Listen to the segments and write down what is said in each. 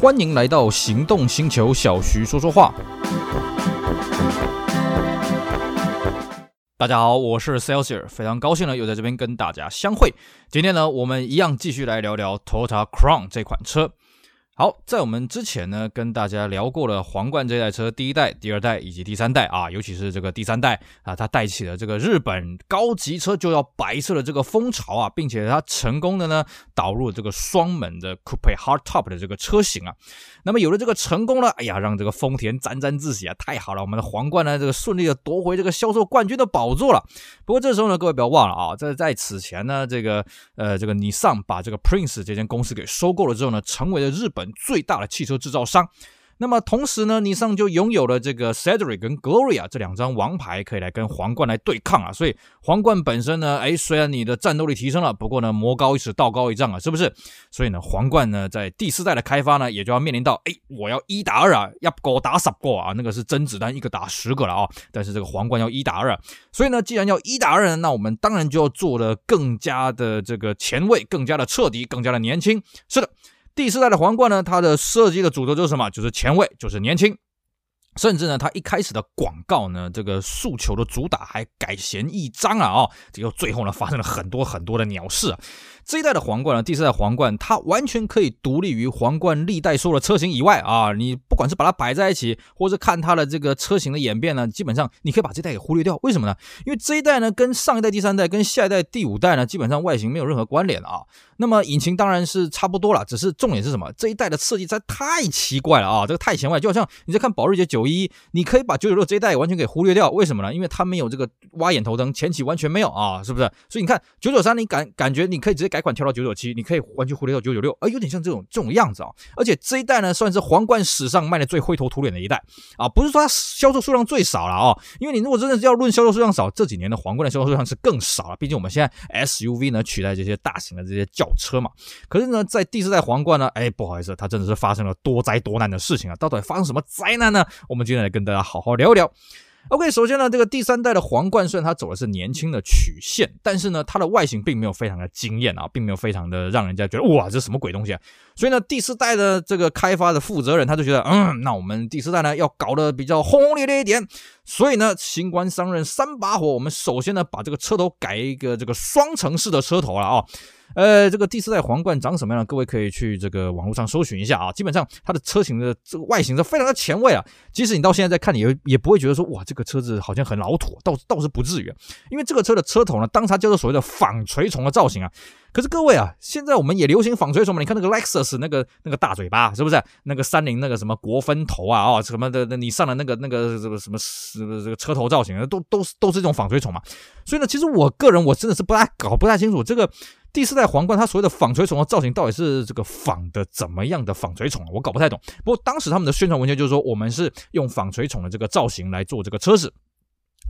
欢迎来到行动星球，小徐说说话。大家好，我是 Celsius，非常高兴呢，又在这边跟大家相会。今天呢，我们一样继续来聊聊 Toyota Crown 这款车。好，在我们之前呢，跟大家聊过了皇冠这台车第一代、第二代以及第三代啊，尤其是这个第三代啊，它带起了这个日本高级车就要白色的这个风潮啊，并且它成功的呢导入这个双门的 Coupe Hardtop 的这个车型啊。那么有了这个成功了，哎呀，让这个丰田沾沾自喜啊，太好了，我们的皇冠呢这个顺利的夺回这个销售冠军的宝座了。不过这时候呢，各位不要忘了啊，在在此前呢，这个呃这个尼桑把这个 Prince 这间公司给收购了之后呢，成为了日本。最大的汽车制造商，那么同时呢，尼桑就拥有了这个 Cedric 跟 Gloria 这两张王牌，可以来跟皇冠来对抗啊。所以皇冠本身呢，哎，虽然你的战斗力提升了，不过呢，魔高一尺，道高一丈啊，是不是？所以呢，皇冠呢，在第四代的开发呢，也就要面临到，哎，我要一打二啊，要够打十个啊，那个是甄子丹一个打十个了啊。但是这个皇冠要一打二，所以呢，既然要一打二，那我们当然就要做得更加的这个前卫，更加的彻底，更加的年轻。是的。第四代的皇冠呢，它的设计的主轴就是什么？就是前卫，就是年轻。甚至呢，它一开始的广告呢，这个诉求的主打还改弦易张啊！哦，结果最后呢，发生了很多很多的鸟事啊。这一代的皇冠呢，第四代皇冠，它完全可以独立于皇冠历代所有的车型以外啊！你不管是把它摆在一起，或是看它的这个车型的演变呢，基本上你可以把这一代给忽略掉。为什么呢？因为这一代呢，跟上一代、第三代、跟下一代、第五代呢，基本上外形没有任何关联啊。那么引擎当然是差不多了，只是重点是什么？这一代的设计实在太奇怪了啊！这个太前卫，就好像你在看保时捷九一，你可以把九九六这一代完全给忽略掉。为什么呢？因为它没有这个挖眼头灯，前期完全没有啊，是不是？所以你看九九三，你感感觉你可以直接改。改款跳到九九七，你可以完全忽略到九九六，哎，有点像这种这种样子啊。而且这一代呢，算是皇冠史上卖的最灰头土脸的一代啊。不是说它销售数量最少了啊，因为你如果真的是要论销售数量少，这几年的皇冠的销售数量是更少了。毕竟我们现在 SUV 呢取代这些大型的这些轿车嘛。可是呢，在第四代皇冠呢，哎，不好意思，它真的是发生了多灾多难的事情啊。到底发生什么灾难呢？我们今天来跟大家好好聊一聊。OK，首先呢，这个第三代的皇冠虽然它走的是年轻的曲线，但是呢，它的外形并没有非常的惊艳啊，并没有非常的让人家觉得哇，这什么鬼东西啊？所以呢，第四代的这个开发的负责人他就觉得，嗯，那我们第四代呢要搞得比较轰轰烈烈一点。所以呢，新官上任三把火，我们首先呢把这个车头改一个这个双层式的车头了啊。呃，这个第四代皇冠长什么样？各位可以去这个网络上搜寻一下啊。基本上它的车型的这个外形是非常的前卫啊。即使你到现在在看，你也也不会觉得说哇，这个车子好像很老土，倒倒是不至于。因为这个车的车头呢，当它叫做所谓的纺锤虫的造型啊。可是各位啊，现在我们也流行纺锤虫嘛？你看那个 Lexus 那个那个大嘴巴，是不是？那个三菱那个什么国分头啊，哦什么的，你上了那个那个什么什么这个车头造型，都都是都是这种纺锤虫嘛。所以呢，其实我个人我真的是不太搞不太清楚这个。第四代皇冠，它所谓的纺锤虫的造型到底是这个仿的怎么样的纺锤虫啊？我搞不太懂。不过当时他们的宣传文件就是说，我们是用纺锤虫的这个造型来做这个车子。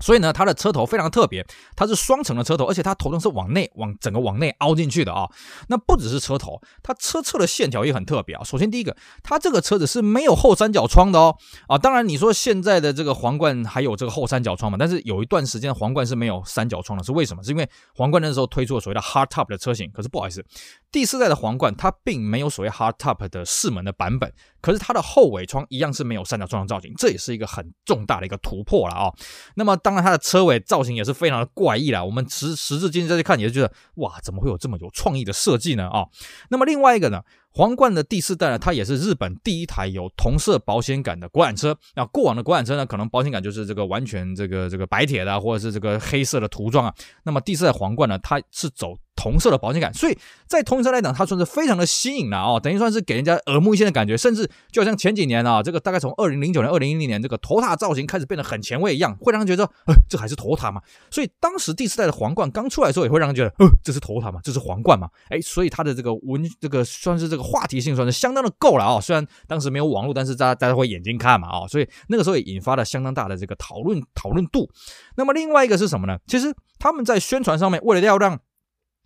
所以呢，它的车头非常特别，它是双层的车头，而且它头灯是往内往整个往内凹进去的啊。那不只是车头，它车侧的线条也很特别啊。首先第一个，它这个车子是没有后三角窗的哦啊。当然你说现在的这个皇冠还有这个后三角窗嘛，但是有一段时间皇冠是没有三角窗的，是为什么？是因为皇冠那时候推出了所谓的 hardtop 的车型。可是不好意思，第四代的皇冠它并没有所谓 hardtop 的四门的版本，可是它的后尾窗一样是没有三角窗的造型，这也是一个很重大的一个突破了啊。那么。当然，它的车尾造型也是非常的怪异啦。我们时时至今日再去看，也是觉得哇，怎么会有这么有创意的设计呢？啊、哦，那么另外一个呢，皇冠的第四代呢，它也是日本第一台有同色保险杆的国产车。那过往的国产车呢，可能保险杆就是这个完全这个这个白铁的，或者是这个黑色的涂装啊。那么第四代皇冠呢，它是走。红色的保险杆，所以在同车来讲，它算是非常的新颖了哦，等于算是给人家耳目一新的感觉，甚至就好像前几年啊，这个大概从二零零九年、二零一零年这个头塔造型开始变得很前卫一样，会让人觉得，呃，这还是 Toyota 吗？所以当时第四代的皇冠刚出来的时候，也会让人觉得，呃，这是 Toyota 吗？这是皇冠吗？哎，所以它的这个文，这个算是这个话题性算是相当的够了啊。虽然当时没有网络，但是大家大家会眼睛看嘛啊，所以那个时候也引发了相当大的这个讨论讨论度。那么另外一个是什么呢？其实他们在宣传上面，为了要让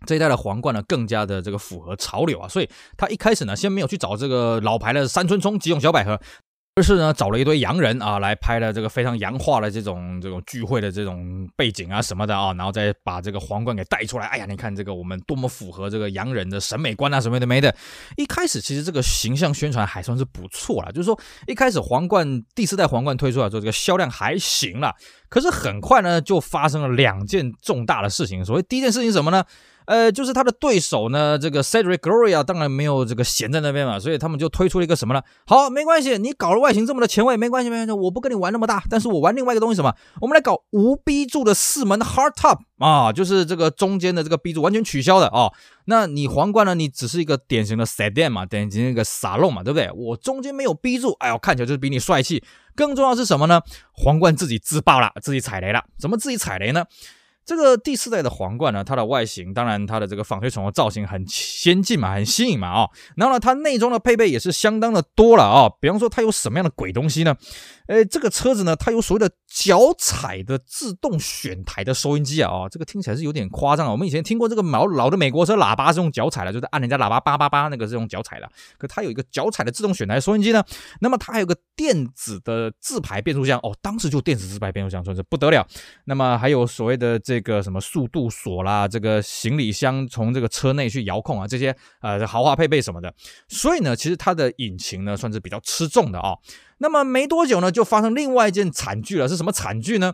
这一代的皇冠呢，更加的这个符合潮流啊，所以他一开始呢，先没有去找这个老牌的三春冲、吉永小百合，而是呢，找了一堆洋人啊来拍了这个非常洋化的这种这种聚会的这种背景啊什么的啊，然后再把这个皇冠给带出来。哎呀，你看这个我们多么符合这个洋人的审美观啊，什么的没的。一开始其实这个形象宣传还算是不错啦，就是说一开始皇冠第四代皇冠推出来之后，这个销量还行啦。可是很快呢，就发生了两件重大的事情。所谓第一件事情什么呢？呃，就是他的对手呢，这个 Cedric Gloria 当然没有这个闲在那边嘛，所以他们就推出了一个什么呢？好，没关系，你搞了外形这么的前卫，没关系，没关系，我不跟你玩那么大，但是我玩另外一个东西什么？我们来搞无 B 柱的四门 Hardtop 啊，就是这个中间的这个 B 柱完全取消的啊。那你皇冠呢？你只是一个典型的 Sedan 嘛，典型一个沙龙嘛，对不对？我中间没有 B 柱，哎呦，看起来就是比你帅气。更重要是什么呢？皇冠自己自爆了，自己踩雷了。怎么自己踩雷呢？这个第四代的皇冠呢，它的外形当然它的这个纺锤虫的造型很先进嘛，很新颖嘛啊、然后呢，它内装的配备也是相当的多了啊、比方说它有什么样的鬼东西呢？呃，这个车子呢，它有所谓的脚踩的自动选台的收音机啊，哦，这个听起来是有点夸张啊。我们以前听过这个老老的美国车喇叭是用脚踩的，就是按人家喇叭叭叭叭，那个是用脚踩的。可它有一个脚踩的自动选台收音机呢，那么它还有个电子的自排变速箱哦，当时就电子自排变速箱算是不得了。那么还有所谓的这个什么速度锁啦，这个行李箱从这个车内去遥控啊，这些呃豪华配备什么的。所以呢，其实它的引擎呢算是比较吃重的啊、那么没多久呢，就发生另外一件惨剧了。是什么惨剧呢？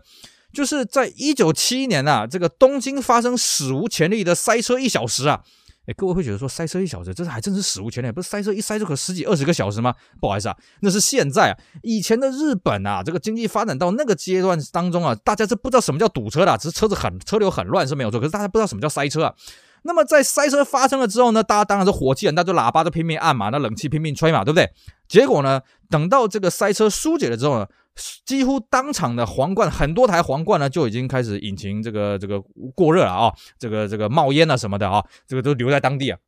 就是在一九七一年啊，这个东京发生史无前例的塞车一小时啊！哎，各位会觉得说塞车一小时，这是还真是史无前例，不是塞车一塞就可十几二十个小时吗？不好意思啊，那是现在啊。以前的日本啊，这个经济发展到那个阶段当中啊，大家是不知道什么叫堵车的，只是车子很车流很乱是没有错，可是大家不知道什么叫塞车啊。那么在塞车发生了之后呢，大家当然是火气很大，就喇叭都拼命按嘛，那冷气拼命吹嘛，对不对？结果呢，等到这个塞车疏解了之后呢，几乎当场的皇冠很多台皇冠呢就已经开始引擎这个这个过热了啊，这个这个冒烟了什么的啊，这个都留在当地啊。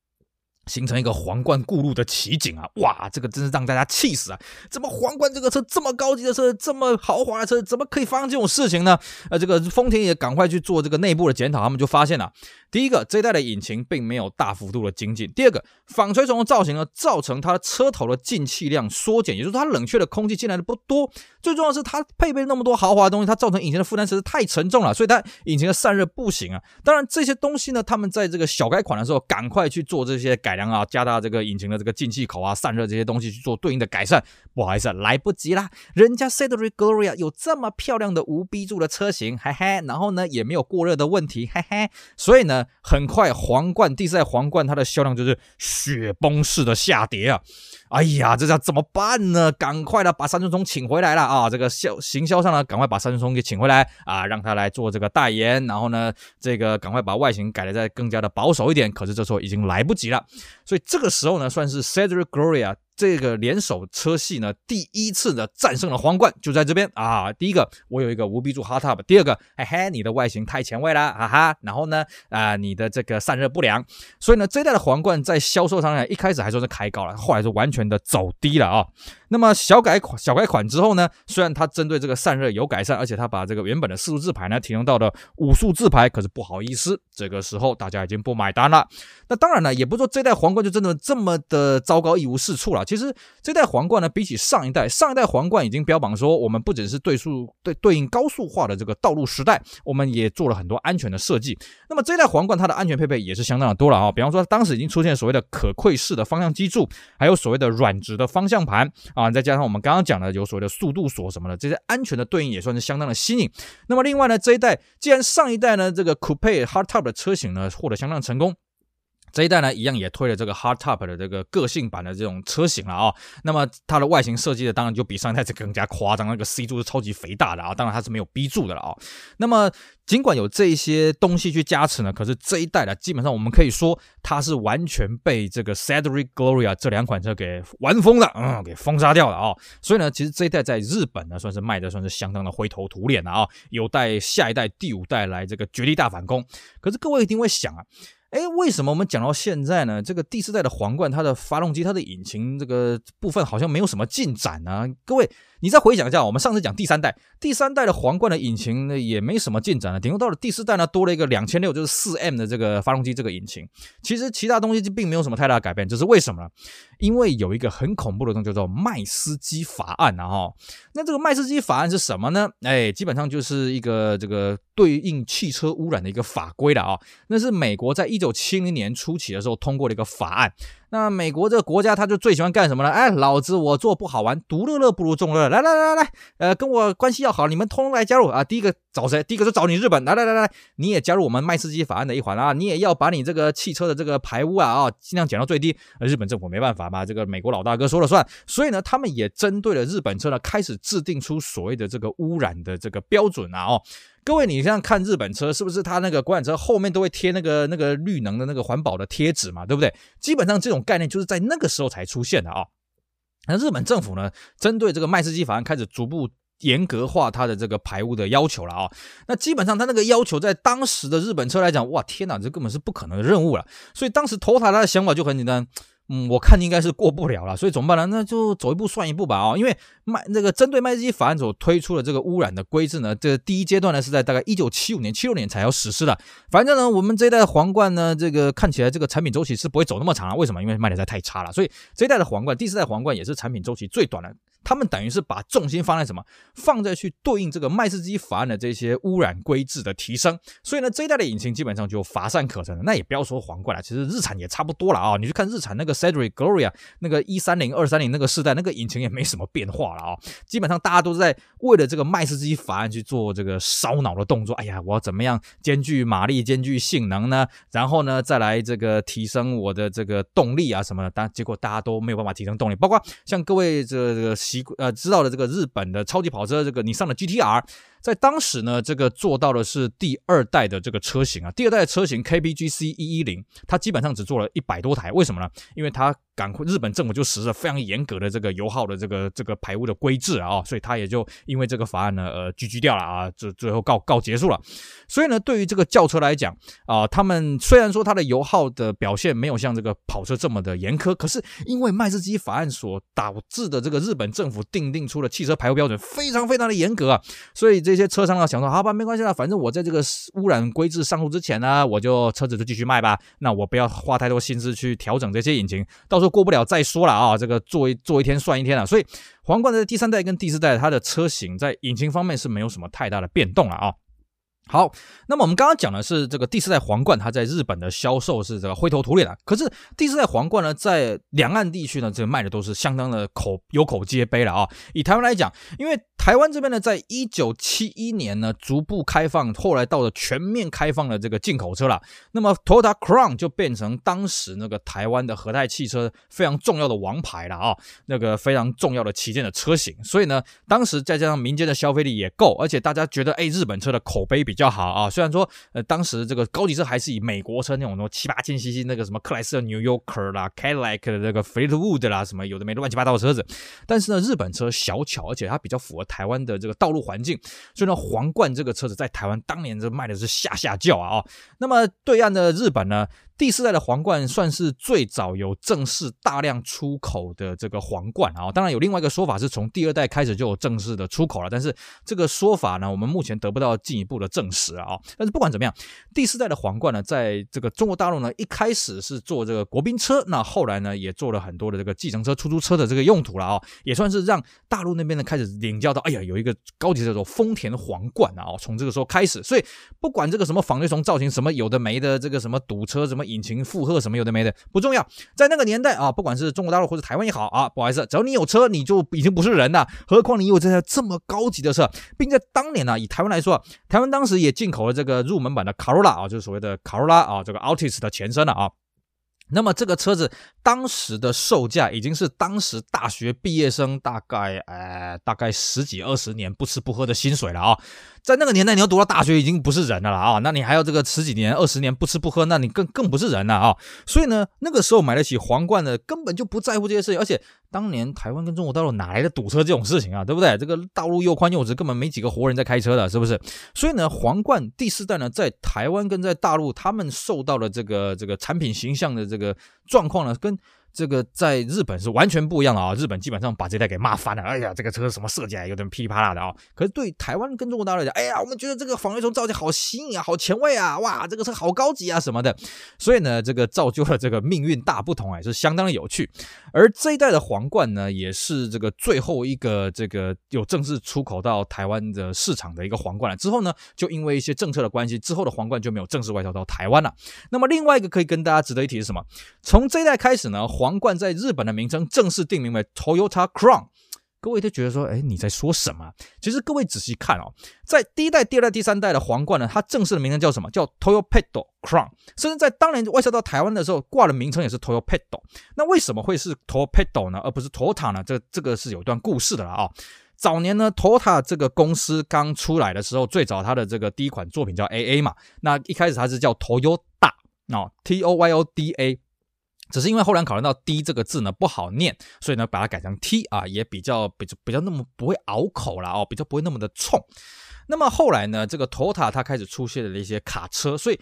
形成一个皇冠顾路的奇景啊！哇，这个真是让大家气死啊！怎么皇冠这个车这么高级的车，这么豪华的车，怎么可以发生这种事情呢？呃，这个丰田也赶快去做这个内部的检讨，他们就发现了：第一个，这一代的引擎并没有大幅度的精进；第二个，纺锤虫的造型呢，造成它车头的进气量缩减，也就是它冷却的空气进来的不多。最重要的是，它配备那么多豪华的东西，它造成引擎的负担实在太沉重了，所以它引擎的散热不行啊。当然，这些东西呢，他们在这个小改款的时候，赶快去做这些改良。啊，加大这个引擎的这个进气口啊、散热这些东西去做对应的改善。不好意思，来不及啦，人家 Cedric Gloria 有这么漂亮的无 B 柱的车型，嘿嘿，然后呢也没有过热的问题，嘿嘿，所以呢，很快皇冠第四代皇冠它的销量就是雪崩式的下跌啊。哎呀，这叫怎么办呢？赶快的把三春松请回来了啊！这个销行销上呢，赶快把三春松给请回来啊，让他来做这个代言。然后呢，这个赶快把外形改的再更加的保守一点。可是这时候已经来不及了，所以这个时候呢，算是 Cedric Gloria。这个联手车系呢，第一次的战胜了皇冠，就在这边啊！第一个，我有一个无 B 柱 Hardtop；第二个，嘿嘿，你的外形太前卫了，哈哈。然后呢，啊，你的这个散热不良，所以呢，这一代的皇冠在销售上呢，一开始还说是开高了，后来是完全的走低了啊。那么小改款小改款之后呢，虽然它针对这个散热有改善，而且它把这个原本的四数字排呢提升到了五数字排，可是不好意思，这个时候大家已经不买单了。那当然了，也不是说这代皇冠就真的这么的糟糕一无是处了。其实这代皇冠呢，比起上一代，上一代皇冠已经标榜说，我们不只是对速对对应高速化的这个道路时代，我们也做了很多安全的设计。那么这代皇冠它的安全配备也是相当的多了啊，比方说当时已经出现所谓的可窥式的方向机柱，还有所谓的软质的方向盘啊，再加上我们刚刚讲的有所谓的速度锁什么的，这些安全的对应也算是相当的新颖。那么另外呢，这一代既然上一代呢这个 Coupe Hardtop 的车型呢获得相当成功。这一代呢，一样也推了这个 Hardtop 的这个个性版的这种车型了啊、那么它的外形设计的当然就比上一代是更加夸张，那个 C 柱是超级肥大的啊。当然它是没有 B 柱的了啊、那么尽管有这一些东西去加持呢，可是这一代呢，基本上我们可以说它是完全被这个 Cedric Gloria 这两款车给玩疯了，嗯，给封杀掉了啊、所以呢，其实这一代在日本呢，算是卖的算是相当的灰头土脸了啊、有待下一代第五代来这个绝地大反攻。可是各位一定会想啊。哎，为什么我们讲到现在呢？这个第四代的皇冠，它的发动机、它的引擎这个部分好像没有什么进展呢？各位，你再回想一下，我们上次讲第三代，第三代的皇冠的引擎呢也没什么进展了，顶多到了第四代呢多了一个两千六，就是四 M 的这个发动机这个引擎。其实其他东西就并没有什么太大改变，这是为什么呢？因为有一个很恐怖的东西叫做麦斯基法案啊哈。那这个麦斯基法案是什么呢？哎，基本上就是一个这个对应汽车污染的一个法规了啊。那是美国在一九七零年初期的时候通过的一个法案。那美国这个国家，他就最喜欢干什么呢？哎，老子我做不好玩，独乐乐不如众乐。来来来来，呃，跟我关系要好，你们通通来加入啊！第一个找谁？第一个就找你日本。来来来来，你也加入我们麦斯基法案的一环啊！你也要把你这个汽车的这个排污啊啊，尽量减到最低。日本政府没办法嘛，这个美国老大哥说了算。所以呢，他们也针对了日本车呢，开始制定出所谓的这个污染的这个标准啊哦。各位，你这样看日本车，是不是它那个国产车后面都会贴那个那个绿能的那个环保的贴纸嘛？对不对？基本上这种概念就是在那个时候才出现的啊。那日本政府呢，针对这个麦斯基法案开始逐步严格化它的这个排污的要求了啊。那基本上它那个要求在当时的日本车来讲，哇，天哪，这根本是不可能的任务了。所以当时 Toyota 他的想法就很简单。嗯，我看应该是过不了了，所以怎么办呢？那就走一步算一步吧啊！因为麦那个针对麦基法案所推出的这个污染的规制呢，这第一阶段呢是在大概一九七五年、七六年才要实施的。反正呢，我们这一代皇冠呢，这个看起来这个产品周期是不会走那么长了。为什么？因为卖的实在太差了。所以这一代的皇冠，第四代皇冠也是产品周期最短的。他们等于是把重心放在什么？放在去对应这个麦斯基法案的这些污染规制的提升。所以呢，这一代的引擎基本上就乏善可陈了。那也不要说皇冠了，其实日产也差不多了啊。你去看日产那个 Cedric Gloria 那个一三零二三零那个世代，那个引擎也没什么变化了啊。基本上大家都是在为了这个麦斯基法案去做这个烧脑的动作。哎呀，我要怎么样兼具马力、兼具性能呢？然后呢，再来这个提升我的这个动力啊什么的。但结果大家都没有办法提升动力，包括像各位这、这个。呃，知道了这个日本的超级跑车，这个你上了 GTR，在当时呢，这个做到的是第二代的这个车型啊，第二代的车型 KBGC 一一零，它基本上只做了一百多台，为什么呢？因为它。赶，日本政府就实施了非常严格的这个油耗的这个这个排污的规制啊，所以他也就因为这个法案呢，呃，GG 掉了啊，这最后告告结束了。所以呢，对于这个轿车来讲啊，他们虽然说它的油耗的表现没有像这个跑车这么的严苛，可是因为麦斯基法案所导致的这个日本政府定定出了汽车排污标准非常非常的严格啊，所以这这些车商呢想说，好吧，没关系了，反正我在这个污染规制上路之前呢，我就车子就继续卖吧，那我不要花太多心思去调整这些引擎，到时候。过不了再说了啊，这个做一做一天算一天了，所以皇冠的第三代跟第四代，它的车型在引擎方面是没有什么太大的变动了啊。好，那么我们刚刚讲的是这个第四代皇冠，它在日本的销售是这个灰头土脸的。可是第四代皇冠呢，在两岸地区呢，这个卖的都是相当的口有口皆碑了啊。以台湾来讲，因为台湾这边呢，在一九七一年呢，逐步开放，后来到了全面开放的这个进口车了。那么 Toyota Crown 就变成当时那个台湾的和泰汽车非常重要的王牌了啊，那个非常重要的旗舰的车型。所以呢，当时再加上民间的消费力也够，而且大家觉得，哎，日本车的口碑比较。比较好啊，虽然说呃，当时这个高级车还是以美国车那种什么七八千 CC 那个什么克莱斯勒 New Yorker 啦，Cadillac 的这个 Fleetwood 啦，什么有的没的乱七八糟的车子，但是呢，日本车小巧，而且它比较符合台湾的这个道路环境，所以呢，皇冠这个车子在台湾当年这卖的是下下叫啊啊，那么对岸的日本呢？第四代的皇冠算是最早有正式大量出口的这个皇冠啊，当然有另外一个说法是从第二代开始就有正式的出口了，但是这个说法呢，我们目前得不到进一步的证实啊。但是不管怎么样，第四代的皇冠呢，在这个中国大陆呢，一开始是做这个国宾车，那后来呢，也做了很多的这个计程车、出租车的这个用途了啊，也算是让大陆那边呢开始领教到，哎呀，有一个高级叫做丰田皇冠啊，从这个时候开始，所以不管这个什么纺锤虫造型，什么有的没的，这个什么堵车什么。引擎负荷什么有的没的不重要，在那个年代啊，不管是中国大陆或者台湾也好啊，不好意思，只要你有车，你就已经不是人了。何况你有这台这么高级的车，并在当年呢、以台湾来说，台湾当时也进口了这个入门版的卡罗拉啊，就是所谓的卡罗拉啊，这个 Altis 的前身了啊。那么这个车子当时的售价已经是当时大学毕业生大概呃大概十几二十年不吃不喝的薪水了啊。在那个年代，你要读到大学已经不是人了啊！那你还要这个十几年、二十年不吃不喝，那你更更不是人了啊！所以呢，那个时候买得起皇冠的，根本就不在乎这些事情。而且当年台湾跟中国大陆哪来的堵车这种事情啊？对不对？这个道路又宽又直，根本没几个活人在开车的，是不是？所以呢，皇冠第四代呢，在台湾跟在大陆，他们受到了这个这个产品形象的这个个状况呢，跟这个在日本是完全不一样的啊！日本基本上把这台给骂翻了。哎呀，这个车什么设计啊，有点噼里啪啦的啊！可是对台湾跟中国大陆来讲，哎呀，我们觉得这个仿月松造价好新颖啊，好前卫啊，哇，这个车好高级啊什么的。所以呢，这个造就了这个命运大不同，啊，也是相当的有趣。而这一代的皇冠呢，也是这个最后一个这个有正式出口到台湾的市场的一个皇冠了。之后呢，就因为一些政策的关系，之后的皇冠就没有正式外销到台湾了。那么另外一个可以跟大家值得一提是什么？从这一代开始呢，皇冠在日本的名称正式定名为 Toyota Crown。各位都觉得说，哎，你在说什么？其实各位仔细看哦，在第一代、第二代、第三代的皇冠呢，它正式的名称叫什么？叫 Toyopet Crown。甚至在当年外销到台湾的时候，挂的名称也是 Toyopet。那为什么会是 Toyopet 呢，而不是 Toyota 呢？这这个是有一段故事的了啊、哦。早年呢，Toyota 这个公司刚出来的时候，最早它的这个第一款作品叫 AA 嘛。那一开始它是叫 Toyota，哦，T O Y O D A。只是因为后来考虑到 D 这个字呢不好念，所以呢把它改成 T 啊，也比较比较比较那么不会拗口了哦，比较不会那么的冲。那么后来呢，这个 Toyota 它开始出现了一些卡车，所以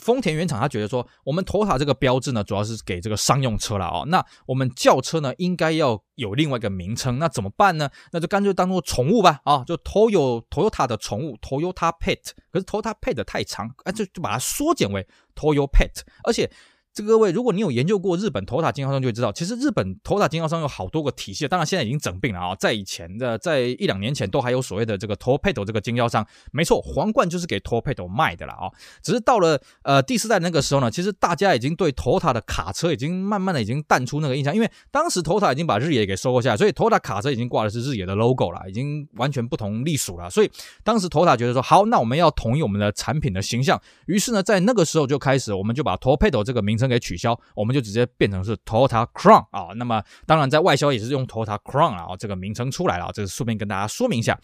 丰田原厂他觉得说，我们 Toyota 这个标志呢主要是给这个商用车了哦，那我们轿车呢应该要有另外一个名称，那怎么办呢？那就干脆当做宠物吧啊，就 Toyo Toyota 的宠物 Toyota Pet，可是 Toyota Pet 太长，啊就就把它缩减为 Toyota Pet，而且。这个各位，如果你有研究过日本 Toyota 经销商，就会知道，其实日本 Toyota 经销商有好多个体系。当然，现在已经整并了啊。在以前的，在一两年前，都还有所谓的这个 Toyopet 这个经销商。没错，皇冠就是给 Toyopet 卖的了啊。只是到了呃第四代那个时候呢，其实大家已经对 Toyota 的卡车已经慢慢的已经淡出那个印象，因为当时 Toyota 已经把日野给收购下来，所以 Toyota 卡车已经挂的是日野的 logo 了，已经完全不同隶属了。所以当时 Toyota 觉得说，好，那我们要统一我们的产品的形象。于是呢，在那个时候就开始，我们就把 Toyopet 这个名称给取消。我们就直接变成是 Toyota Crown 啊，那么当然在外销也是用 Toyota Crown 啊，这个名称出来了，这是顺便跟大家说明一下。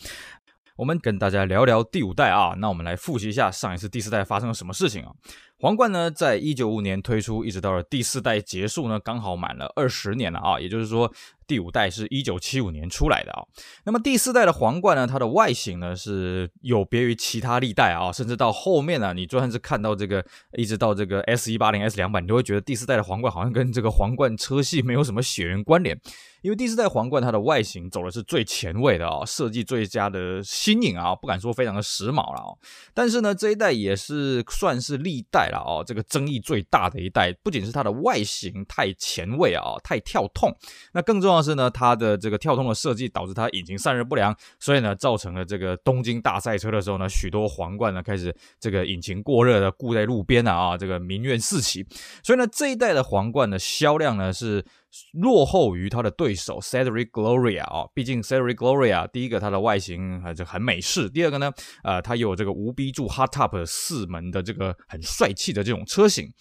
我们跟大家聊聊第五代啊，那我们来复习一下上一次第四代发生了什么事情啊？皇冠呢，在一九五年推出，一直到了第四代结束呢，刚好满了二十年了啊，也就是说。第五代是一九七五年出来的啊，那么第四代的皇冠呢，它的外形呢是有别于其他历代啊，甚至到后面呢，你就算是看到这个，一直到这个 S 一八零 S 两百，你都会觉得第四代的皇冠好像跟这个皇冠车系没有什么血缘关联，因为第四代皇冠它的外形走的是最前卫的啊，设计最佳的新颖啊，不敢说非常的时髦了啊，但是呢，这一代也是算是历代了哦，这个争议最大的一代，不仅是它的外形太前卫啊，太跳痛，那更重要。但是呢，它的这个跳动的设计导致它引擎散热不良，所以呢，造成了这个东京大赛车的时候呢，许多皇冠呢开始这个引擎过热的，固在路边了啊，这个民怨四起。所以呢，这一代的皇冠的销量呢是。落后于它的对手 Cedric Gloria 啊，毕竟 Cedric Gloria 第一个它的外形还是很美式，第二个呢，呃，它有这个无 B 柱 Hot Top 四门的这个很帅气的这种车型。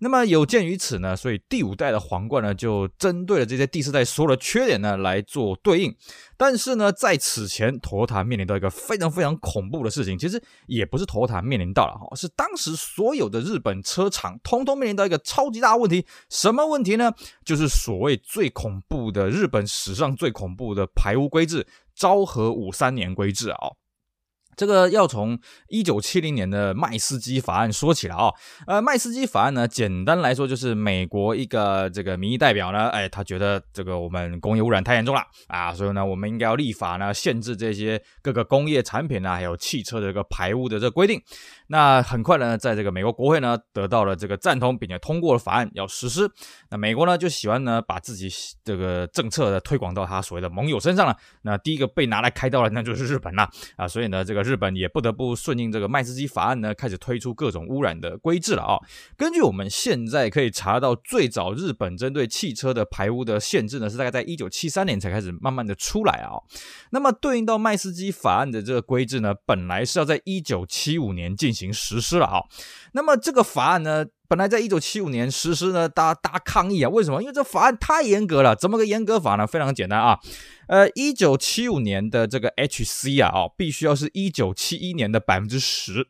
那么有鉴于此呢，所以第五代的皇冠呢就针对了这些第四代所有的缺点呢来做对应。但是呢，在此前头坛面临到一个非常非常恐怖的事情，其实也不是头坛面临到了哈，是当时所有的日本车厂通通面临到一个超级大问题。什么问题呢？就是所谓最恐怖的日本史上最恐怖的排污规制——昭和五三年规制啊。这个要从一九七零年的麦斯基法案说起了啊，呃，麦斯基法案呢，简单来说就是美国一个这个民意代表呢，哎，他觉得这个我们工业污染太严重了啊，所以呢，我们应该要立法呢，限制这些各个工业产品啊，还有汽车的这个排污的这个规定。那很快呢，在这个美国国会呢，得到了这个赞同，并且通过了法案要实施。那美国呢，就喜欢呢，把自己这个政策的推广到他所谓的盟友身上了。那第一个被拿来开刀的，那就是日本了啊，所以呢，这个。日本也不得不顺应这个麦斯基法案呢，开始推出各种污染的规制了啊。根据我们现在可以查到，最早日本针对汽车的排污的限制呢，是大概在一九七三年才开始慢慢的出来啊。那么对应到麦斯基法案的这个规制呢，本来是要在一九七五年进行实施了啊。那么这个法案呢，本来在一九七五年实施呢，大家大抗议啊，为什么？因为这法案太严格了。怎么个严格法呢？非常简单啊。呃，一九七五年的这个 HC 啊，哦，必须要是一九七一年的百分之十。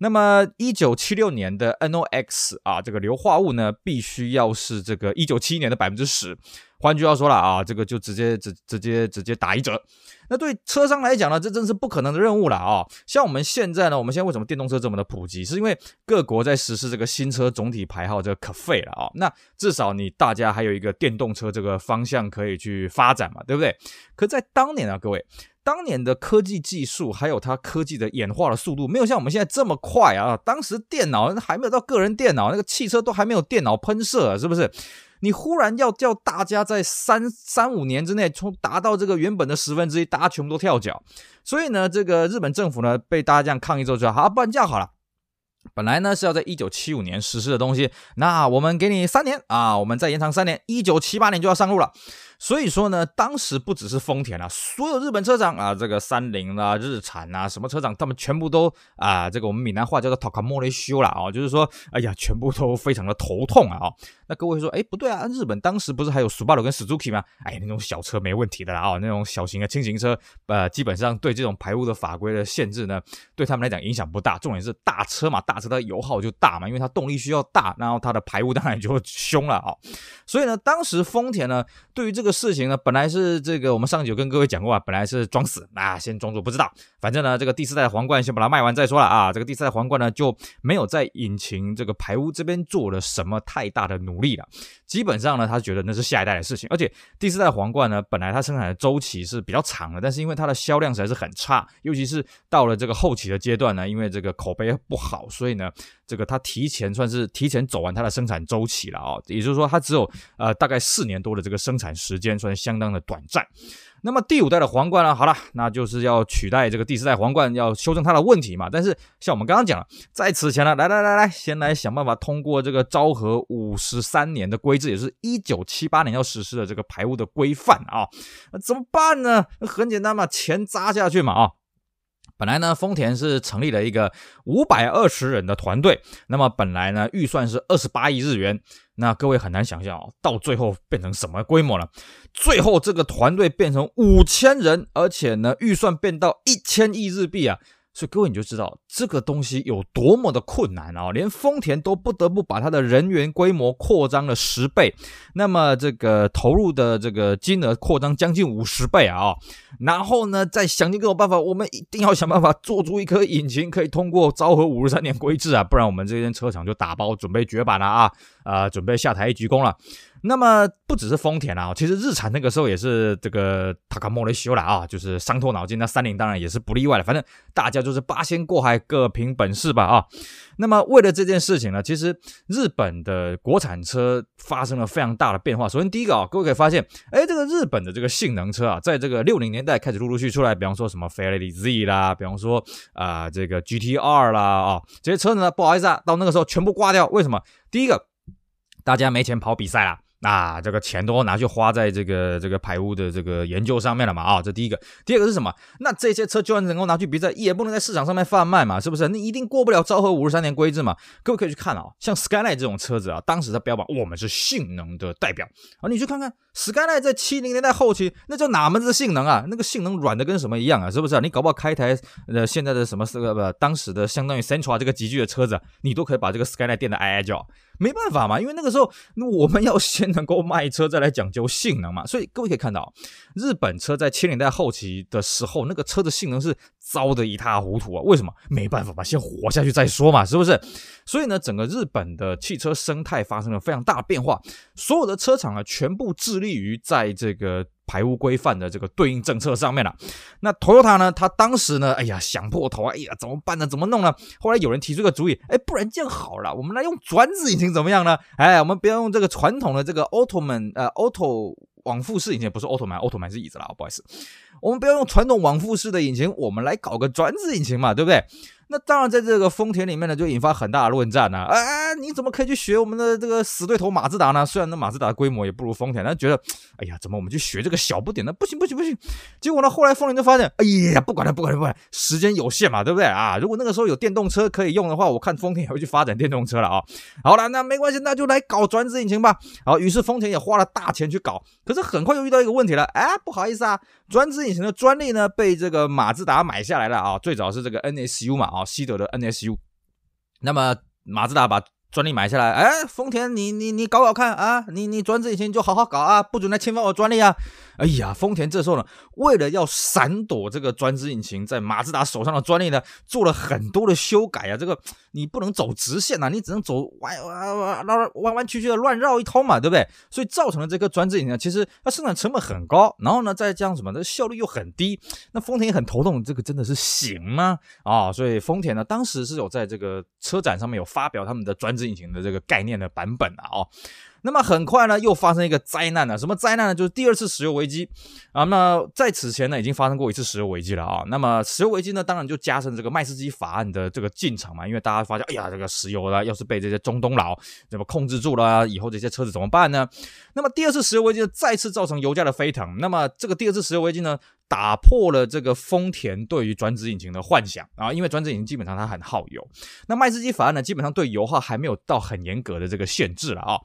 那么一九七六年的 NOx 啊，这个硫化物呢，必须要是这个一九七一年的百分之十。换句话说了啊，这个就直接直直接直接打一折。那对车商来讲呢，这真是不可能的任务了啊！像我们现在呢，我们现在为什么电动车这么的普及？是因为各国在实施这个新车总体排号这个可废了啊。那至少你大家还有一个电动车这个方向可以去发展嘛，对不对？可在当年啊，各位，当年的科技技术还有它科技的演化的速度，没有像我们现在这么快啊。当时电脑还没有到个人电脑，那个汽车都还没有电脑喷射，是不是？你忽然要叫大家在三三五年之内从达到这个原本的十分之一，大家全部都跳脚，所以呢，这个日本政府呢被大家这样抗议之后，就说好，不然这样好了，本来呢是要在一九七五年实施的东西，那我们给你三年啊，我们再延长三年，一九七八年就要上路了。所以说呢，当时不只是丰田啊，所有日本车厂啊，这个三菱啊、日产啊，什么车厂，他们全部都啊，这个我们闽南话叫做头壳摸咧烧了啊，就是说，哎呀，全部都非常的头痛啊。那各位说，哎，不对啊，日本当时不是还有 Subaru 跟 Suzuki 吗？哎，那种小车没问题的啦啊，那种小型的轻型车，呃，基本上对这种排污的法规的限制呢，对他们来讲影响不大。重点是大车嘛，大车它油耗就大嘛，因为它动力需要大，然后它的排污当然就凶了啊。所以呢，当时丰田呢，对于这个。这个事情呢，本来是这个，我们上集有跟各位讲过啊，本来是装死啊，先装作不知道。反正呢，这个第四代皇冠先把它卖完再说了啊。这个第四代皇冠呢，就没有在引擎这个排污这边做了什么太大的努力了。基本上呢，他觉得那是下一代的事情。而且第四代皇冠呢，本来它生产的周期是比较长的，但是因为它的销量实在是很差，尤其是到了这个后期的阶段呢，因为这个口碑不好，所以呢，这个它提前算是提前走完它的生产周期了啊。也就是说，它只有呃大概四年多的这个生产时间。时间算相当的短暂。那么第五代的皇冠呢？好了，那就是要取代这个第四代皇冠，要修正它的问题嘛。但是像我们刚刚讲了，在此前呢，来来来来，先来想办法通过这个昭和五十三年的规制，也是一九七八年要实施的这个排污的规范啊。那怎么办呢？很简单嘛，钱砸下去嘛啊。本来呢，丰田是成立了一个五百二十人的团队，那么本来呢，预算是二十八亿日元，那各位很难想象哦，到最后变成什么规模了？最后这个团队变成五千人，而且呢，预算变到一千亿日币啊！所以各位你就知道这个东西有多么的困难啊！连丰田都不得不把它的人员规模扩张了十倍，那么这个投入的这个金额扩张将近五十倍啊！然后呢，再想尽各种办法，我们一定要想办法做出一颗引擎可以通过昭和五十三年规制啊，不然我们这间车厂就打包准备绝版了啊！啊、准备下台鞠躬了。那么不只是丰田啊，其实日产那个时候也是这个塔卡莫雷修了啊，就是伤透脑筋。那三菱当然也是不例外了，反正大家就是八仙过海，各凭本事吧啊。那么为了这件事情呢，其实日本的国产车发生了非常大的变化。首先第一个啊，各位可以发现，哎，这个日本的这个性能车啊，在这个六零年代开始陆陆续续出来，比方说什么 Fairlady Z 啦，比方说啊、这个 GTR 啦啊，这些车子呢，不好意思啊，到那个时候全部挂掉。为什么？第一个，大家没钱跑比赛啦。那、这个钱都拿去花在这个这个排污的这个研究上面了嘛？啊，这第一个。第二个是什么？那这些车就算能够拿去比赛，也不能在市场上面贩卖嘛？是不是？那一定过不了昭和五十三年规制嘛？各位可以去看啊，像 Skyline 这种车子啊，当时它标榜我们是性能的代表啊，你去看看 Skyline 在七零年代后期，那叫哪门子性能啊？那个性能软的跟什么一样啊？是不是？你搞不好开一台呃现在的什么这个不当时的相当于 Central 这个级距的车子，你都可以把这个 Skyline 电得哀哀叫。没办法嘛，因为那个时候我们要先能够卖车，再来讲究性能嘛。所以各位可以看到，日本车在七零年代后期的时候，那个车的性能是糟的一塌糊涂啊。为什么？没办法嘛，先活下去再说嘛，是不是？所以呢，整个日本的汽车生态发生了非常大的变化，所有的车厂啊，全部致力于在这个。排污规范的这个对应政策上面了，那 Toyota 呢？他当时呢，哎呀，想破头啊，哎呀，怎么办呢？怎么弄呢？后来有人提出个主意，哎，不然这样好了，我们来用转子引擎怎么样呢？哎，我们不要用这个传统的这个 Automan 呃 Auto 往复式引擎，不是 Automan，Automan 是椅子了，不好意思，我们不要用传统往复式的引擎，我们来搞个转子引擎嘛，对不对？那当然，在这个丰田里面呢，就引发很大的论战啊！哎，你怎么可以去学我们的这个死对头马自达呢？虽然那马自达的规模也不如丰田，但觉得，哎呀，怎么我们去学这个小不点呢？不行不行不行！结果呢，后来丰田就发现，哎呀，不管了不管了不管了，时间有限嘛，对不对啊？如果那个时候有电动车可以用的话，我看丰田也会去发展电动车了啊！好了，那没关系，那就来搞转子引擎吧。好，于是丰田也花了大钱去搞，可是很快又遇到一个问题了，哎，不好意思啊，专制引擎的专利呢被这个马自达买下来了啊！最早是这个 NSU 嘛啊，西德的 NSU。那么马自达把专利买下来，哎，丰田你你你搞搞看啊，你你专制引擎就好好搞啊，不准来侵犯我专利啊！哎呀，丰田这时候呢，为了要闪躲这个转子引擎在马自达手上的专利呢，做了很多的修改啊。这个你不能走直线啊，你只能走弯弯弯弯弯曲曲的乱绕一通嘛，对不对？所以造成了这个转子引擎呢，其实它生产成本很高，然后呢，再这样什么这效率又很低。那丰田也很头痛，这个真的是行吗？啊、所以丰田呢，当时是有在这个车展上面有发表他们的转子引擎的这个概念的版本啊，哦。那么很快呢，又发生一个灾难了。什么灾难呢？就是第二次石油危机啊。那在此前呢，已经发生过一次石油危机了啊。那么石油危机呢，当然就加深这个麦斯基法案的这个进程嘛。因为大家发现，哎呀，这个石油呢，要是被这些中东佬怎么控制住了，以后这些车子怎么办呢？那么第二次石油危机，再次造成油价的飞腾。那么这个第二次石油危机呢，打破了这个丰田对于转子引擎的幻想啊。因为转子引擎基本上它很耗油，那麦斯基法案呢，基本上对油耗还没有到很严格的这个限制了啊。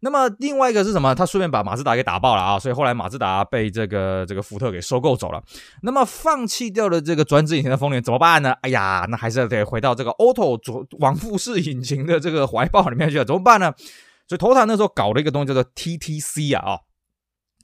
那么另外一个是什么？他顺便把马自达给打爆了啊！所以后来马自达被这个这个福特给收购走了。那么放弃掉了这个转子引擎的丰田怎么办呢？哎呀，那还是得回到这个 auto 左往复式引擎的这个怀抱里面去了。怎么办呢？所以 Toyota 那时候搞了一个东西叫做 TTC 啊啊。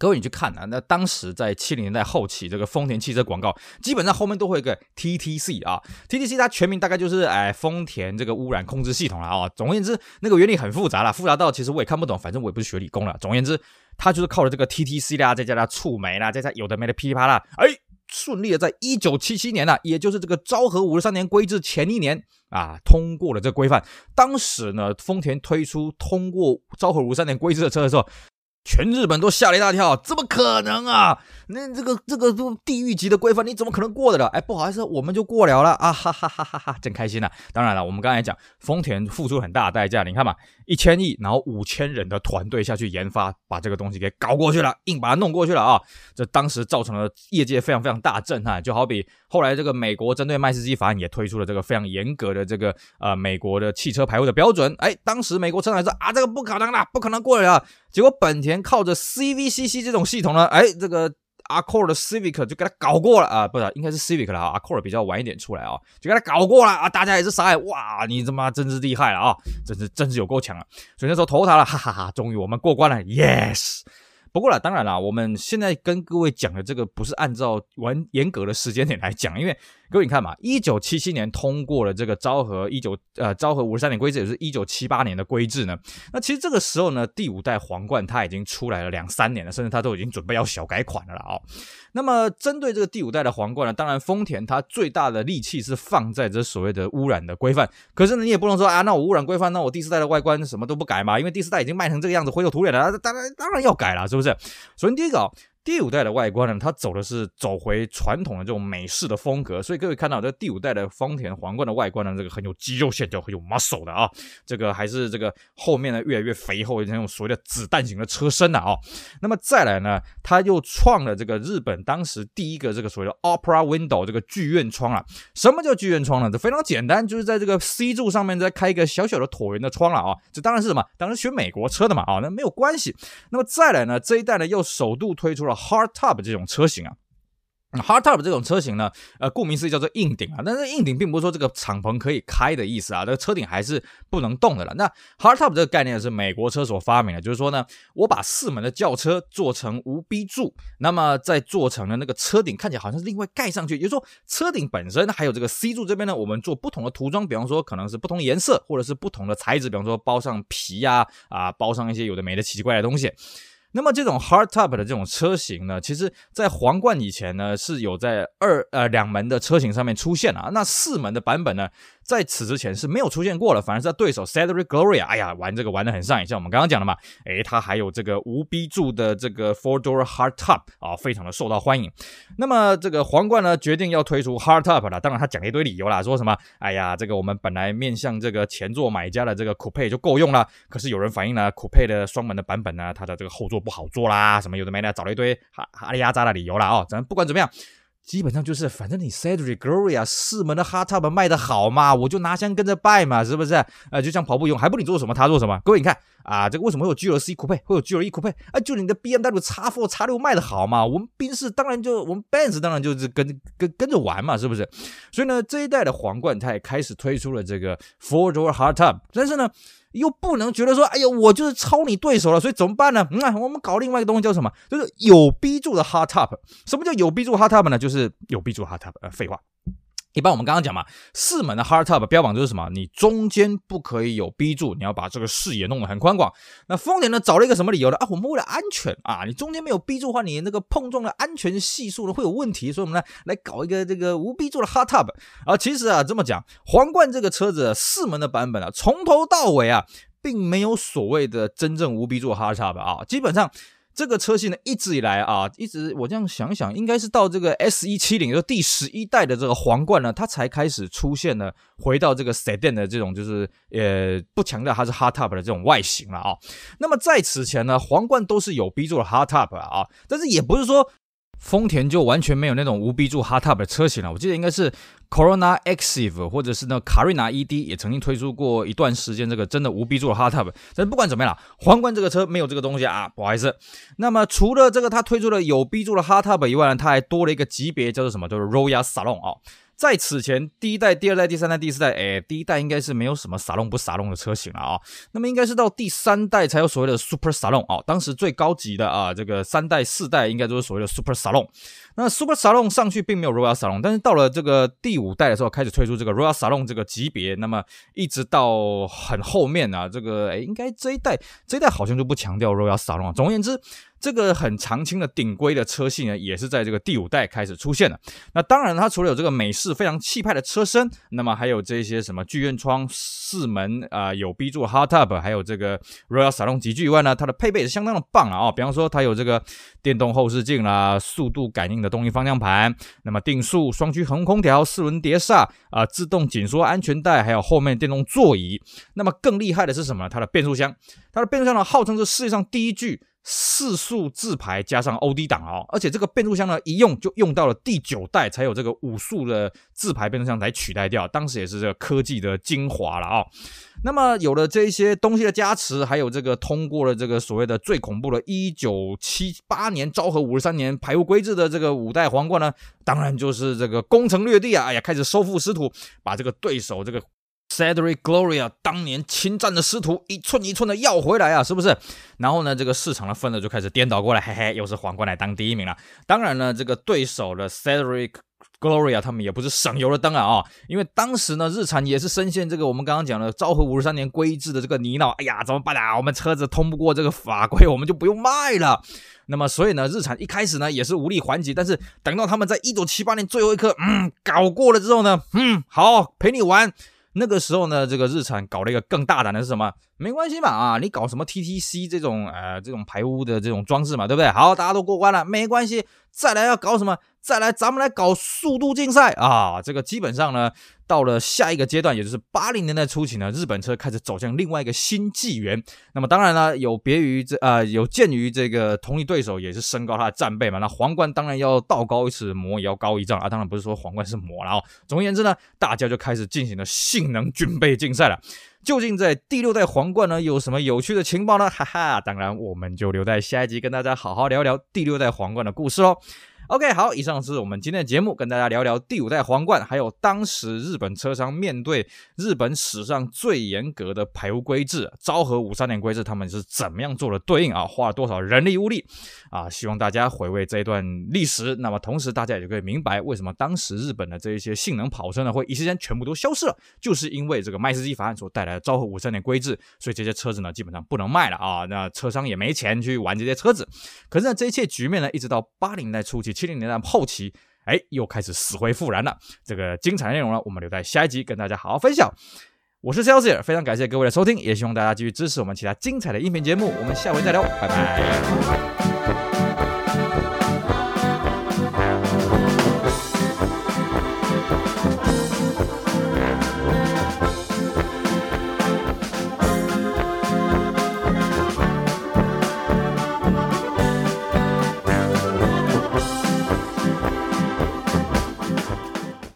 各位，你去看啊，那当时在七零年代后期，这个丰田汽车广告基本上后面都会有个 TTC 啊，TTC 它全名大概就是哎丰田这个污染控制系统了啊。总而言之，那个原理很复杂了，复杂到其实我也看不懂，反正我也不是学理工了。总而言之，它就是靠着这个 TTC 啦，再加上触媒啦，再加有的没的噼里啪啦，哎，顺利的在一九七七年呢，也就是这个昭和五十三年规制前一年啊，通过了这个规范。当时呢，丰田推出通过昭和五十三年规制的车的时候。全日本都吓了一大跳，怎么可能啊？那这个这个都地狱级的规范，你怎么可能过得了？哎，不好意思，我们就过了了啊！哈哈哈哈哈，真开心呐、当然了，我们刚才讲丰田付出很大的代价，你看嘛，一千亿，然后五千人的团队下去研发，把这个东西给搞过去了，硬把它弄过去了啊！这当时造成了业界非常非常大震撼，就好比后来这个美国针对麦斯基法案也推出了这个非常严格的这个呃美国的汽车排污的标准。哎，当时美国车厂说啊，这个不可能啦，不可能过了。结果本田靠着 CVCC 这种系统呢，哎，这个 Accord 的 Civic 就给他搞过了啊，不是，应该是 Civic 了啊，Accord 比较晚一点出来啊，就给他搞过了啊，大家也是傻眼，哇，你他妈真是厉害了啊，真是真是有够强啊，所以那时候投他了，哈哈哈，终于我们过关了，Yes。不过啦，当然啦，我们现在跟各位讲的这个不是按照完严格的时间点来讲，因为各位你看嘛，一九七七年通过了这个昭和一九呃昭和五十三年规制，也是一九七八年的规制呢。那其实这个时候呢，第五代皇冠它已经出来了两三年了，甚至它都已经准备要小改款了啊、那么针对这个第五代的皇冠呢，当然丰田它最大的力气是放在这所谓的污染的规范。可是呢，你也不能说啊，那我污染规范，那我第四代的外观什么都不改嘛？因为第四代已经卖成这个样子，灰头土脸了，当然当然要改了，是不是？首先第一个。第五代的外观呢，它走的是走回传统的这种美式的风格，所以各位看到这第五代的丰田皇冠的外观呢，这个很有肌肉线条，很有 muscle 的啊，这个还是这个后面呢越来越肥厚，那种所谓的子弹型的车身的啊。那么再来呢，它又创了这个日本当时第一个这个所谓的 opera window 这个剧院窗啊。什么叫剧院窗呢？这非常简单，就是在这个 C 柱上面再开一个小小的椭圆的窗了啊。这当然是什么？当然学美国车的嘛啊，那没有关系。那么再来呢，这一代呢又首度推出了。Hardtop 这种车型啊。Hardtop 这种车型呢，呃，顾名思义叫做硬顶啊，但是硬顶并不是说这个敞篷可以开的意思啊，这个车顶还是不能动的了。那 Hardtop 这个概念是美国车所发明的，就是说呢，我把四门的轿车做成无 B 柱，那么再做成了那个车顶看起来好像是另外盖上去，也就是说车顶本身还有这个 C 柱这边呢，我们做不同的涂装，比方说可能是不同颜色或者是不同的材质，比方说包上皮呀啊，啊，包上一些有的没的奇奇怪的东西。那么这种 hardtop 的这种车型呢，其实在皇冠以前呢是有在二呃两门的车型上面出现啊，那四门的版本呢，在此之前是没有出现过的，反而是在对手 Cedric Gloria，哎呀，玩这个玩得很上瘾，像我们刚刚讲的嘛，诶，它还有这个无 B 柱的这个 four door hardtop 啊，非常的受到欢迎。那么这个皇冠呢决定要推出 hardtop 了，当然他讲了一堆理由啦，说什么，哎呀，这个我们本来面向这个前座买家的这个 coupe 就够用了，可是有人反映呢 coupe 的双门的版本呢，它的这个后座不好做啦，什么有的没的，找了一堆哈哈里亚扎的理由了哦。咱不管怎么样，基本上就是反正你 Cedric Gloria 四门的 hardtop 卖得好嘛，我就拿枪跟着拜嘛，是不是？呃，就像跑步用，还不你做什么他做什么？各位你看啊，这个为什么会有 GLC Coupe 会有 GLE Coupe 啊？就你的 BMW X4 X6 卖得好嘛，我们宾士当然就我们 Benz 当然就是跟跟跟着玩嘛，是不是？所以呢，这一代的皇冠它也开始推出了这个 four door hardtop，但是呢。又不能觉得说，哎呀，我就是超你对手了，所以怎么办呢？嗯、啊，我们搞另外一个东西叫什么？就是有 B 柱的 hardtop。什么叫有 B 柱 hardtop 呢？就是有 B 柱 hardtop。呃，废话。一般我们刚刚讲嘛，四门的 hardtop 标榜就是什么？你中间不可以有 B 柱，你要把这个视野弄得很宽广。那丰田呢，找了一个什么理由呢？啊，我们为了安全啊，你中间没有 B 柱的话，你那个碰撞的安全系数呢会有问题，所以我们呢来搞一个这个无 B 柱的 hardtop。啊，其实啊这么讲，皇冠这个车子四门的版本啊，从头到尾啊，并没有所谓的真正无 B 柱 hardtop 啊，基本上。这个车系呢，一直以来啊，一直我这样想想，应该是到这个 S 一七零，就第十一代的这个皇冠呢，它才开始出现了回到这个 Sedan 的这种，就是呃不强调它是 hardtop 的这种外形了啊。那么在此前呢，皇冠都是有 B 柱的 hardtop 啊，但是也不是说。丰田就完全没有那种无 B 柱 hardtop 的车型了，我记得应该是 Corona Exif 或者是那卡瑞娜 ED 也曾经推出过一段时间这个真的无 B 柱的 hardtop，但是不管怎么样啦，皇冠这个车没有这个东西啊，不好意思。那么除了这个它推出了有 B 柱的 hardtop 以外呢，它还多了一个级别叫做什么？叫做 Royal Salon 啊。在此前，第一代、第二代、第三代、第四代，哎，第一代应该是没有什么撒隆不撒隆的车型了啊。那么应该是到第三代才有所谓的 Super Salon 啊。当时最高级的啊，这个三代、四代应该都是所谓的 Super Salon。那 Super Salon 上去并没有 Royal Salon，但是到了这个第五代的时候，开始推出这个 Royal Salon 这个级别。那么一直到很后面啊，这个哎，应该这一代这一代好像就不强调 Royal Salon 了。总而言之。这个很常青的顶规的车系呢，也是在这个第五代开始出现的。那当然，它除了有这个美式非常气派的车身，那么还有这些什么剧院窗、四门啊、有 B 柱 hardtop，还有这个 Royal Salon 级距以外呢，它的配备也是相当的棒啊、哦。比方说，它有这个电动后视镜啦、速度感应的动力方向盘，那么定速、双区恒空调、四轮碟刹啊、自动紧缩安全带，还有后面电动座椅。那么更厉害的是什么？它的变速箱，它的变速箱呢，号称是世界上第一具。四速自排加上 OD 档哦，而且这个变速箱呢，一用就用到了第九代才有这个五速的自排变速箱来取代掉，当时也是这个科技的精华了啊、哦。那么有了这些东西的加持，还有这个通过了这个所谓的最恐怖的1978年昭和五十三年排污规制的这个五代皇冠呢，当然就是这个攻城略地啊，哎呀，开始收复失土，把这个对手这个。Cedric Gloria 当年侵占的师徒一寸一寸的要回来啊，是不是？然后呢，这个市场的份额就开始颠倒过来，嘿嘿，又是皇冠来当第一名了。当然呢，这个对手的 Cedric Gloria 他们也不是省油的灯啊啊、因为当时呢，日产也是深陷这个我们刚刚讲的昭和五十三年规制的这个泥淖。哎呀，怎么办啊？我们车子通不过这个法规，我们就不用卖了。那么，所以呢，日产一开始呢也是无力还击，但是等到他们在一九七八年最后一刻，嗯，搞过了之后呢，嗯，好，陪你玩。那个时候呢，这个日产搞了一个更大胆的是什么？没关系嘛，啊，你搞什么 TTC 这种呃这种排污的这种装置嘛，对不对？好，大家都过关了，没关系。再来要搞什么？再来，咱们来搞速度竞赛啊！这个基本上呢，到了下一个阶段，也就是八零年代初期呢，日本车开始走向另外一个新纪元。那么当然呢，有别于这呃，有鉴于这个同一对手也是升高他的战备嘛，那皇冠当然要道高一尺，魔也要高一丈啊！当然不是说皇冠是魔了哦。总而言之呢，大家就开始进行了性能军备竞赛了。究竟在第六代皇冠呢，有什么有趣的情报呢？哈哈，当然我们就留在下一集跟大家好好聊聊第六代皇冠的故事喽。OK，好，以上是我们今天的节目，跟大家聊聊第五代皇冠，还有当时日本车商面对日本史上最严格的排污规制——昭和五三年规制，他们是怎么样做的对应啊？花了多少人力物力啊？希望大家回味这一段历史。那么同时，大家也可以明白为什么当时日本的这一些性能跑车呢，会一时间全部都消失了，就是因为这个麦斯基法案所带来的昭和五三年规制，所以这些车子呢，基本上不能卖了啊。那车商也没钱去玩这些车子。可是呢，这一切局面呢，一直到八零年代初期。七零年代后期，哎，又开始死灰复燃了。这个精彩内容呢，我们留在下一集跟大家好好分享。我是 Celsius，非常感谢各位的收听，也希望大家继续支持我们其他精彩的音频节目。我们下回再聊，拜拜。